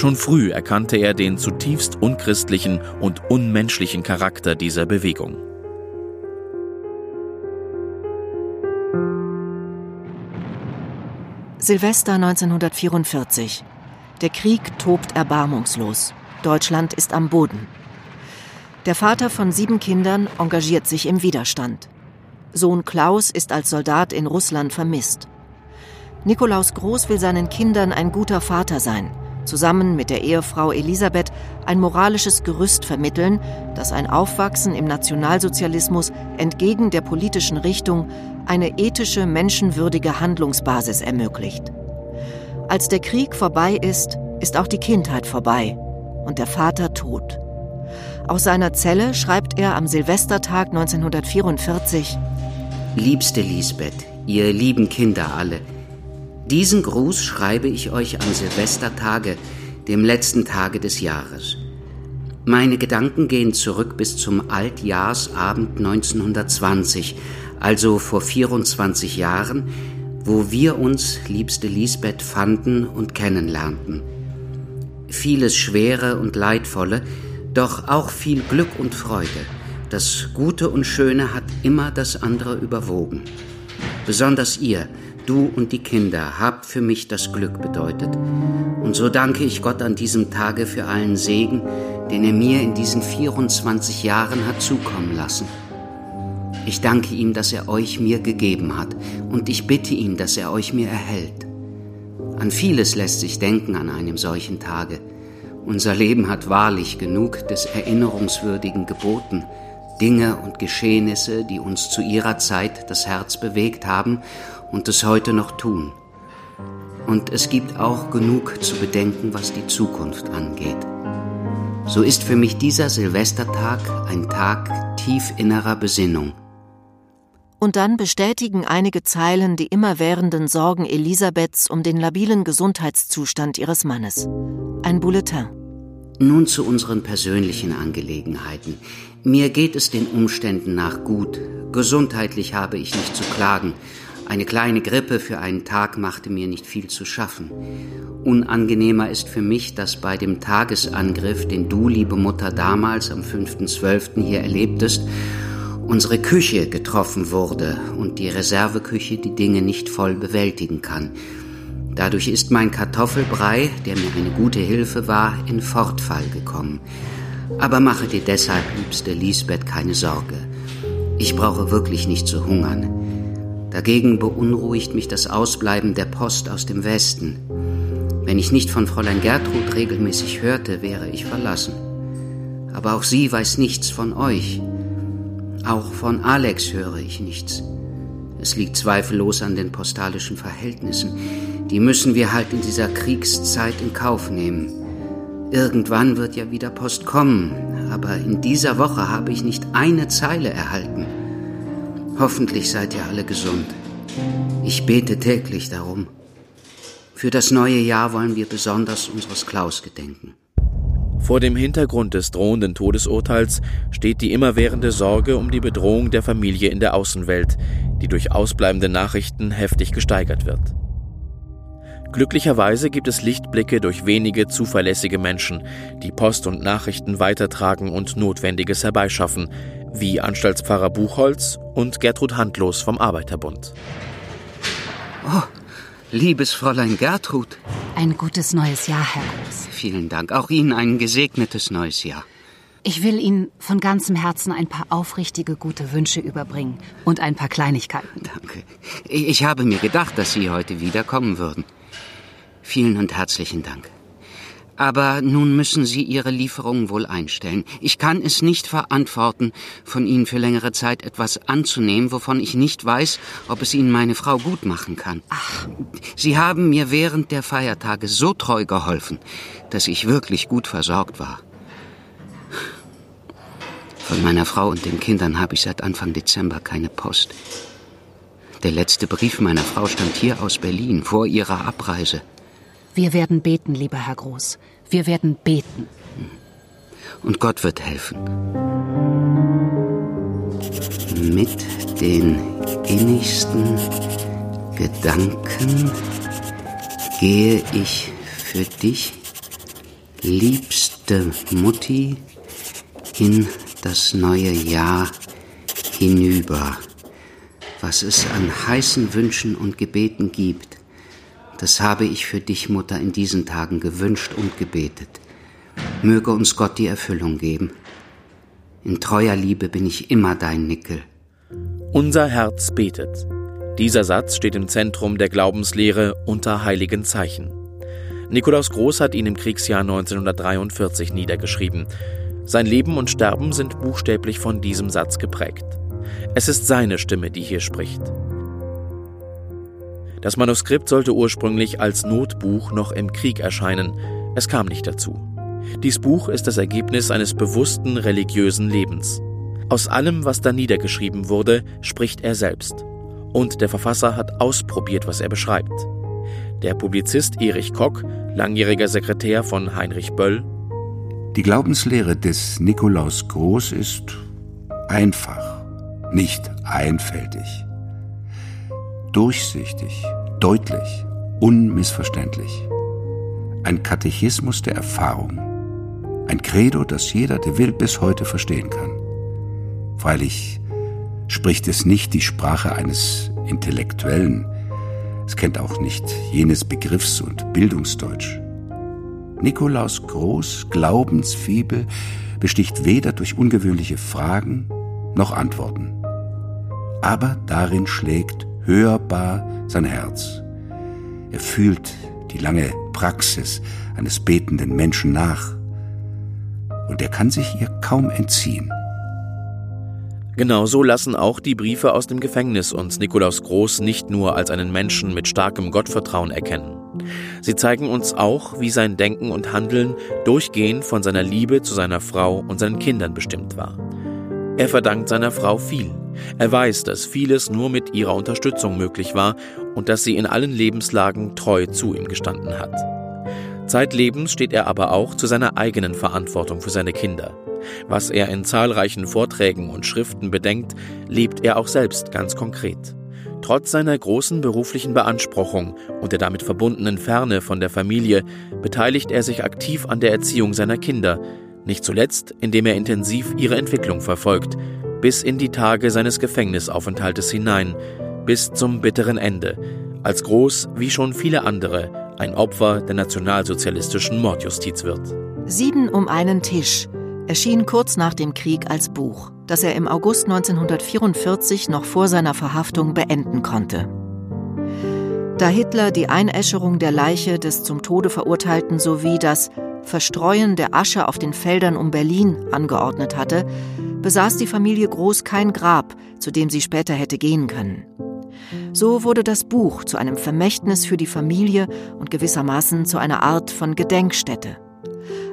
Schon früh erkannte er den zutiefst unchristlichen und unmenschlichen Charakter dieser Bewegung. Silvester 1944. Der Krieg tobt erbarmungslos. Deutschland ist am Boden. Der Vater von sieben Kindern engagiert sich im Widerstand. Sohn Klaus ist als Soldat in Russland vermisst. Nikolaus Groß will seinen Kindern ein guter Vater sein, zusammen mit der Ehefrau Elisabeth ein moralisches Gerüst vermitteln, das ein Aufwachsen im Nationalsozialismus entgegen der politischen Richtung eine ethische, menschenwürdige Handlungsbasis ermöglicht. Als der Krieg vorbei ist, ist auch die Kindheit vorbei und der Vater tot. Aus seiner Zelle schreibt er am Silvestertag 1944 Liebste Lisbeth, ihr lieben Kinder alle, diesen Gruß schreibe ich euch am Silvestertage, dem letzten Tage des Jahres. Meine Gedanken gehen zurück bis zum Altjahrsabend 1920, also vor 24 Jahren, wo wir uns, liebste Lisbeth, fanden und kennenlernten. Vieles Schwere und Leidvolle, doch auch viel Glück und Freude. Das Gute und Schöne hat immer das andere überwogen. Besonders ihr, du und die Kinder, habt für mich das Glück bedeutet. Und so danke ich Gott an diesem Tage für allen Segen, den er mir in diesen 24 Jahren hat zukommen lassen. Ich danke ihm, dass er euch mir gegeben hat, und ich bitte ihn, dass er euch mir erhält. An vieles lässt sich denken an einem solchen Tage. Unser Leben hat wahrlich genug des Erinnerungswürdigen geboten, Dinge und Geschehnisse, die uns zu ihrer Zeit das Herz bewegt haben und es heute noch tun. Und es gibt auch genug zu bedenken, was die Zukunft angeht. So ist für mich dieser Silvestertag ein Tag tief innerer Besinnung. Und dann bestätigen einige Zeilen die immerwährenden Sorgen Elisabeths um den labilen Gesundheitszustand ihres Mannes. Ein Bulletin. Nun zu unseren persönlichen Angelegenheiten. Mir geht es den Umständen nach gut. Gesundheitlich habe ich nicht zu klagen. Eine kleine Grippe für einen Tag machte mir nicht viel zu schaffen. Unangenehmer ist für mich, dass bei dem Tagesangriff, den du, liebe Mutter, damals am 5.12. hier erlebtest, unsere Küche getroffen wurde und die Reserveküche die Dinge nicht voll bewältigen kann. Dadurch ist mein Kartoffelbrei, der mir eine gute Hilfe war, in Fortfall gekommen. Aber mache dir deshalb, liebste Lisbeth, keine Sorge. Ich brauche wirklich nicht zu hungern. Dagegen beunruhigt mich das Ausbleiben der Post aus dem Westen. Wenn ich nicht von Fräulein Gertrud regelmäßig hörte, wäre ich verlassen. Aber auch sie weiß nichts von euch. Auch von Alex höre ich nichts. Es liegt zweifellos an den postalischen Verhältnissen. Die müssen wir halt in dieser Kriegszeit in Kauf nehmen. Irgendwann wird ja wieder Post kommen, aber in dieser Woche habe ich nicht eine Zeile erhalten. Hoffentlich seid ihr alle gesund. Ich bete täglich darum. Für das neue Jahr wollen wir besonders unseres Klaus gedenken. Vor dem Hintergrund des drohenden Todesurteils steht die immerwährende Sorge um die Bedrohung der Familie in der Außenwelt, die durch ausbleibende Nachrichten heftig gesteigert wird. Glücklicherweise gibt es Lichtblicke durch wenige zuverlässige Menschen, die Post und Nachrichten weitertragen und Notwendiges herbeischaffen, wie Anstaltspfarrer Buchholz und Gertrud Handlos vom Arbeiterbund. Oh, liebes Fräulein Gertrud. Ein gutes neues Jahr, Herr Groß. Vielen Dank. Auch Ihnen ein gesegnetes neues Jahr. Ich will Ihnen von ganzem Herzen ein paar aufrichtige gute Wünsche überbringen und ein paar Kleinigkeiten. Danke. Ich habe mir gedacht, dass Sie heute wiederkommen würden. Vielen und herzlichen Dank. Aber nun müssen Sie Ihre Lieferungen wohl einstellen. Ich kann es nicht verantworten, von Ihnen für längere Zeit etwas anzunehmen, wovon ich nicht weiß, ob es Ihnen meine Frau gut machen kann. Ach. Sie haben mir während der Feiertage so treu geholfen, dass ich wirklich gut versorgt war. Von meiner Frau und den Kindern habe ich seit Anfang Dezember keine Post. Der letzte Brief meiner Frau stammt hier aus Berlin, vor ihrer Abreise. Wir werden beten, lieber Herr Groß. Wir werden beten. Und Gott wird helfen. Mit den innigsten Gedanken gehe ich für dich, liebste Mutti, in das neue Jahr hinüber. Was es an heißen Wünschen und Gebeten gibt, das habe ich für dich, Mutter, in diesen Tagen gewünscht und gebetet. Möge uns Gott die Erfüllung geben. In treuer Liebe bin ich immer dein Nickel. Unser Herz betet. Dieser Satz steht im Zentrum der Glaubenslehre unter heiligen Zeichen. Nikolaus Groß hat ihn im Kriegsjahr 1943 niedergeschrieben. Sein Leben und Sterben sind buchstäblich von diesem Satz geprägt. Es ist seine Stimme, die hier spricht. Das Manuskript sollte ursprünglich als Notbuch noch im Krieg erscheinen. Es kam nicht dazu. Dies Buch ist das Ergebnis eines bewussten religiösen Lebens. Aus allem, was da niedergeschrieben wurde, spricht er selbst. Und der Verfasser hat ausprobiert, was er beschreibt. Der Publizist Erich Kock, langjähriger Sekretär von Heinrich Böll. Die Glaubenslehre des Nikolaus Groß ist einfach, nicht einfältig durchsichtig, deutlich, unmissverständlich. Ein Katechismus der Erfahrung. Ein Credo, das jeder, der will, bis heute verstehen kann. Freilich spricht es nicht die Sprache eines Intellektuellen. Es kennt auch nicht jenes Begriffs- und Bildungsdeutsch. Nikolaus Groß Glaubensfibel besticht weder durch ungewöhnliche Fragen noch Antworten. Aber darin schlägt hörbar sein Herz. Er fühlt die lange Praxis eines betenden Menschen nach. Und er kann sich ihr kaum entziehen. Genauso lassen auch die Briefe aus dem Gefängnis uns Nikolaus Groß nicht nur als einen Menschen mit starkem Gottvertrauen erkennen. Sie zeigen uns auch, wie sein Denken und Handeln durchgehend von seiner Liebe zu seiner Frau und seinen Kindern bestimmt war. Er verdankt seiner Frau viel. Er weiß, dass vieles nur mit ihrer Unterstützung möglich war und dass sie in allen Lebenslagen treu zu ihm gestanden hat. Zeitlebens steht er aber auch zu seiner eigenen Verantwortung für seine Kinder. Was er in zahlreichen Vorträgen und Schriften bedenkt, lebt er auch selbst ganz konkret. Trotz seiner großen beruflichen Beanspruchung und der damit verbundenen Ferne von der Familie beteiligt er sich aktiv an der Erziehung seiner Kinder, nicht zuletzt, indem er intensiv ihre Entwicklung verfolgt, bis in die Tage seines Gefängnisaufenthaltes hinein, bis zum bitteren Ende, als Groß, wie schon viele andere, ein Opfer der nationalsozialistischen Mordjustiz wird. Sieben um einen Tisch erschien kurz nach dem Krieg als Buch, das er im August 1944 noch vor seiner Verhaftung beenden konnte. Da Hitler die Einäscherung der Leiche des zum Tode Verurteilten sowie das Verstreuen der Asche auf den Feldern um Berlin angeordnet hatte, besaß die Familie Groß kein Grab, zu dem sie später hätte gehen können. So wurde das Buch zu einem Vermächtnis für die Familie und gewissermaßen zu einer Art von Gedenkstätte.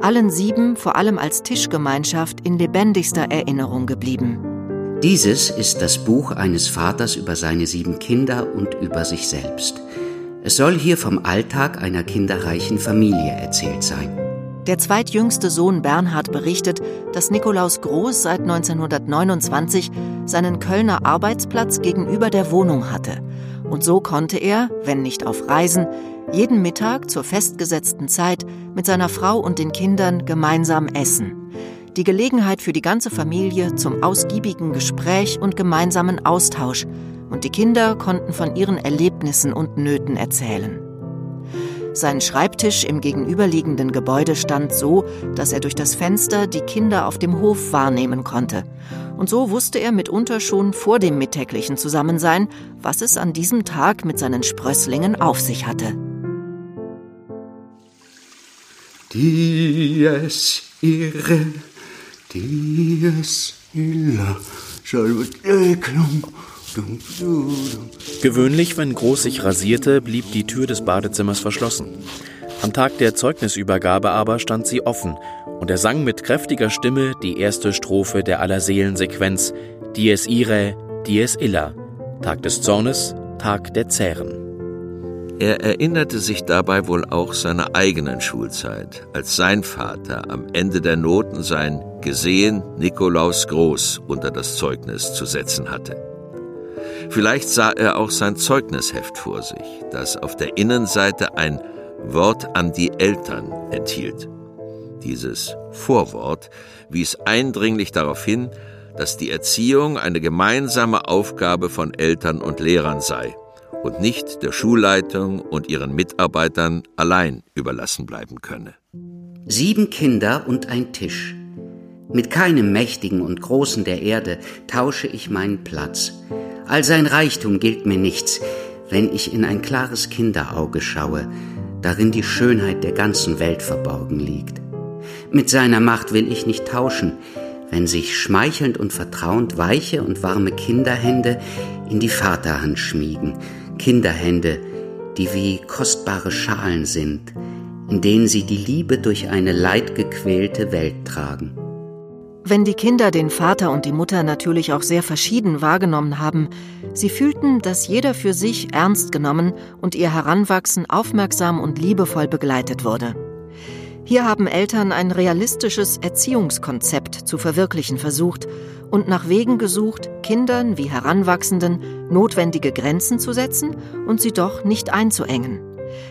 Allen sieben vor allem als Tischgemeinschaft in lebendigster Erinnerung geblieben. Dieses ist das Buch eines Vaters über seine sieben Kinder und über sich selbst. Es soll hier vom Alltag einer kinderreichen Familie erzählt sein. Der zweitjüngste Sohn Bernhard berichtet, dass Nikolaus Groß seit 1929 seinen Kölner Arbeitsplatz gegenüber der Wohnung hatte. Und so konnte er, wenn nicht auf Reisen, jeden Mittag zur festgesetzten Zeit mit seiner Frau und den Kindern gemeinsam essen. Die Gelegenheit für die ganze Familie zum ausgiebigen Gespräch und gemeinsamen Austausch. Und die Kinder konnten von ihren Erlebnissen und Nöten erzählen. Sein Schreibtisch im gegenüberliegenden Gebäude stand so, dass er durch das Fenster die Kinder auf dem Hof wahrnehmen konnte. Und so wusste er mitunter schon vor dem mittäglichen Zusammensein, was es an diesem Tag mit seinen Sprösslingen auf sich hatte. Dies ihre, dies illa, Gewöhnlich, wenn Groß sich rasierte, blieb die Tür des Badezimmers verschlossen. Am Tag der Zeugnisübergabe aber stand sie offen und er sang mit kräftiger Stimme die erste Strophe der Allerseelensequenz Dies ire, dies illa, Tag des Zornes, Tag der Zähren. Er erinnerte sich dabei wohl auch seiner eigenen Schulzeit, als sein Vater am Ende der Noten sein Gesehen Nikolaus Groß unter das Zeugnis zu setzen hatte. Vielleicht sah er auch sein Zeugnisheft vor sich, das auf der Innenseite ein Wort an die Eltern enthielt. Dieses Vorwort wies eindringlich darauf hin, dass die Erziehung eine gemeinsame Aufgabe von Eltern und Lehrern sei und nicht der Schulleitung und ihren Mitarbeitern allein überlassen bleiben könne. Sieben Kinder und ein Tisch. Mit keinem Mächtigen und Großen der Erde tausche ich meinen Platz. All sein Reichtum gilt mir nichts, wenn ich in ein klares Kinderauge schaue, darin die Schönheit der ganzen Welt verborgen liegt. Mit seiner Macht will ich nicht tauschen, wenn sich schmeichelnd und vertrauend weiche und warme Kinderhände in die Vaterhand schmiegen, Kinderhände, die wie kostbare Schalen sind, in denen sie die Liebe durch eine leidgequälte Welt tragen. Wenn die Kinder den Vater und die Mutter natürlich auch sehr verschieden wahrgenommen haben, sie fühlten, dass jeder für sich ernst genommen und ihr Heranwachsen aufmerksam und liebevoll begleitet wurde. Hier haben Eltern ein realistisches Erziehungskonzept zu verwirklichen versucht und nach Wegen gesucht, Kindern wie Heranwachsenden notwendige Grenzen zu setzen und sie doch nicht einzuengen.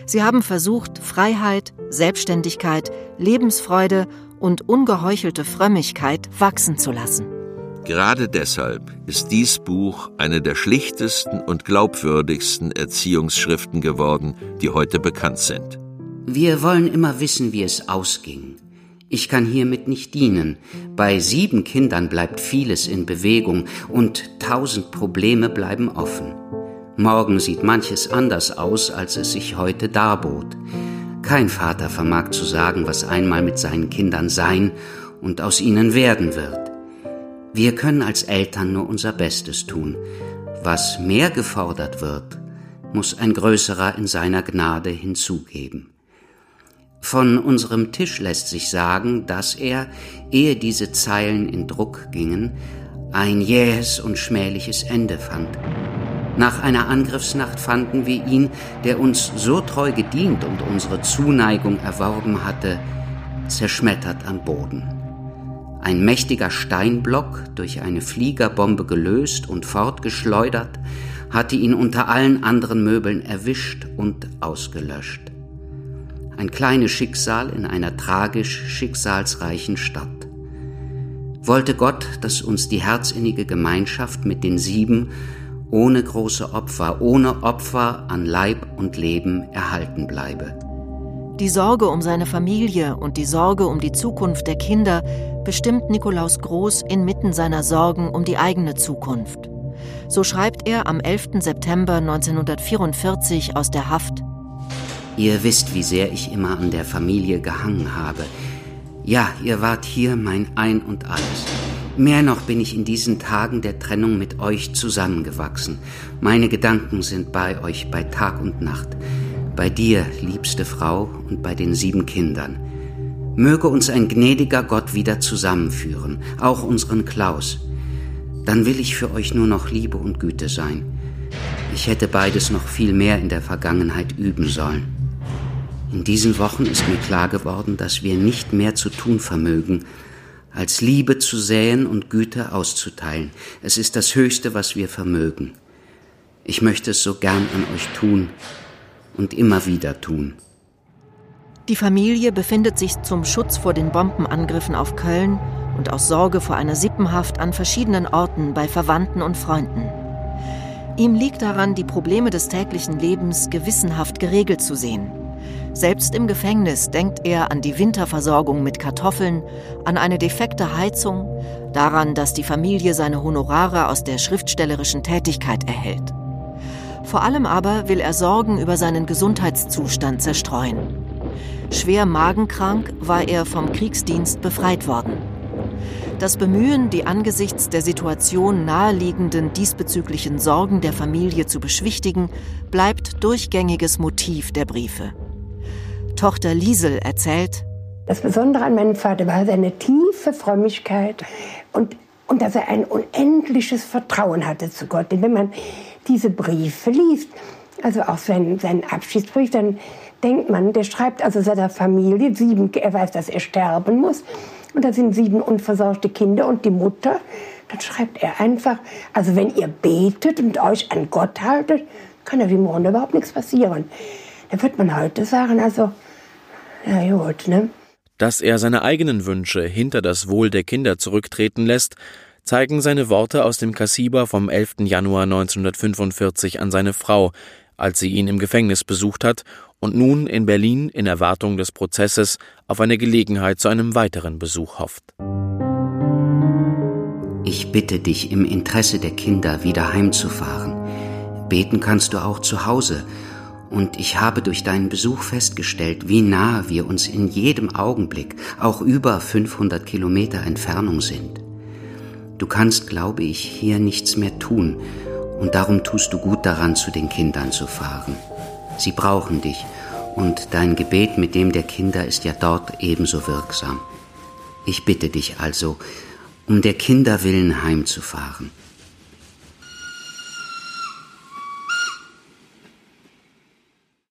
Sie haben versucht, Freiheit, Selbstständigkeit, Lebensfreude und ungeheuchelte Frömmigkeit wachsen zu lassen. Gerade deshalb ist dies Buch eine der schlichtesten und glaubwürdigsten Erziehungsschriften geworden, die heute bekannt sind. Wir wollen immer wissen, wie es ausging. Ich kann hiermit nicht dienen. Bei sieben Kindern bleibt vieles in Bewegung und tausend Probleme bleiben offen. Morgen sieht manches anders aus, als es sich heute darbot. Kein Vater vermag zu sagen, was einmal mit seinen Kindern sein und aus ihnen werden wird. Wir können als Eltern nur unser Bestes tun. Was mehr gefordert wird, muss ein Größerer in seiner Gnade hinzugeben. Von unserem Tisch lässt sich sagen, dass er, ehe diese Zeilen in Druck gingen, ein jähes und schmähliches Ende fand. Nach einer Angriffsnacht fanden wir ihn, der uns so treu gedient und unsere Zuneigung erworben hatte, zerschmettert am Boden. Ein mächtiger Steinblock, durch eine Fliegerbombe gelöst und fortgeschleudert, hatte ihn unter allen anderen Möbeln erwischt und ausgelöscht ein kleines Schicksal in einer tragisch schicksalsreichen Stadt. Wollte Gott, dass uns die herzinnige Gemeinschaft mit den sieben ohne große Opfer, ohne Opfer an Leib und Leben erhalten bleibe. Die Sorge um seine Familie und die Sorge um die Zukunft der Kinder bestimmt Nikolaus Groß inmitten seiner Sorgen um die eigene Zukunft. So schreibt er am 11. September 1944 aus der Haft Ihr wisst, wie sehr ich immer an der Familie gehangen habe. Ja, ihr wart hier mein Ein und alles. Mehr noch bin ich in diesen Tagen der Trennung mit euch zusammengewachsen. Meine Gedanken sind bei euch bei Tag und Nacht. Bei dir, liebste Frau, und bei den sieben Kindern. Möge uns ein gnädiger Gott wieder zusammenführen, auch unseren Klaus. Dann will ich für euch nur noch Liebe und Güte sein. Ich hätte beides noch viel mehr in der Vergangenheit üben sollen. In diesen Wochen ist mir klar geworden, dass wir nicht mehr zu tun vermögen, als Liebe zu säen und Güte auszuteilen. Es ist das Höchste, was wir vermögen. Ich möchte es so gern an euch tun und immer wieder tun. Die Familie befindet sich zum Schutz vor den Bombenangriffen auf Köln und aus Sorge vor einer Sippenhaft an verschiedenen Orten bei Verwandten und Freunden. Ihm liegt daran, die Probleme des täglichen Lebens gewissenhaft geregelt zu sehen. Selbst im Gefängnis denkt er an die Winterversorgung mit Kartoffeln, an eine defekte Heizung, daran, dass die Familie seine Honorare aus der schriftstellerischen Tätigkeit erhält. Vor allem aber will er Sorgen über seinen Gesundheitszustand zerstreuen. Schwer magenkrank war er vom Kriegsdienst befreit worden. Das Bemühen, die angesichts der Situation naheliegenden diesbezüglichen Sorgen der Familie zu beschwichtigen, bleibt durchgängiges Motiv der Briefe. Tochter Liesel erzählt, das Besondere an meinem Vater war seine tiefe Frömmigkeit und, und dass er ein unendliches Vertrauen hatte zu Gott. Denn wenn man diese Briefe liest, also auch seinen, seinen Abschiedsbrief, dann denkt man, der schreibt also seiner Familie, sieben, er weiß, dass er sterben muss, und da sind sieben unversorgte Kinder und die Mutter. Dann schreibt er einfach, also wenn ihr betet und euch an Gott haltet, kann ja dem Monde überhaupt nichts passieren. Da wird man heute sagen, also, ja gut, ne? Dass er seine eigenen Wünsche hinter das Wohl der Kinder zurücktreten lässt, zeigen seine Worte aus dem Kassiber vom 11. Januar 1945 an seine Frau, als sie ihn im Gefängnis besucht hat und nun in Berlin in Erwartung des Prozesses auf eine Gelegenheit zu einem weiteren Besuch hofft. Ich bitte dich im Interesse der Kinder wieder heimzufahren. Beten kannst du auch zu Hause. Und ich habe durch deinen Besuch festgestellt, wie nah wir uns in jedem Augenblick, auch über 500 Kilometer Entfernung sind. Du kannst, glaube ich, hier nichts mehr tun, und darum tust du gut daran, zu den Kindern zu fahren. Sie brauchen dich und dein Gebet mit dem der Kinder ist ja dort ebenso wirksam. Ich bitte dich also, um der Kinder willen heimzufahren.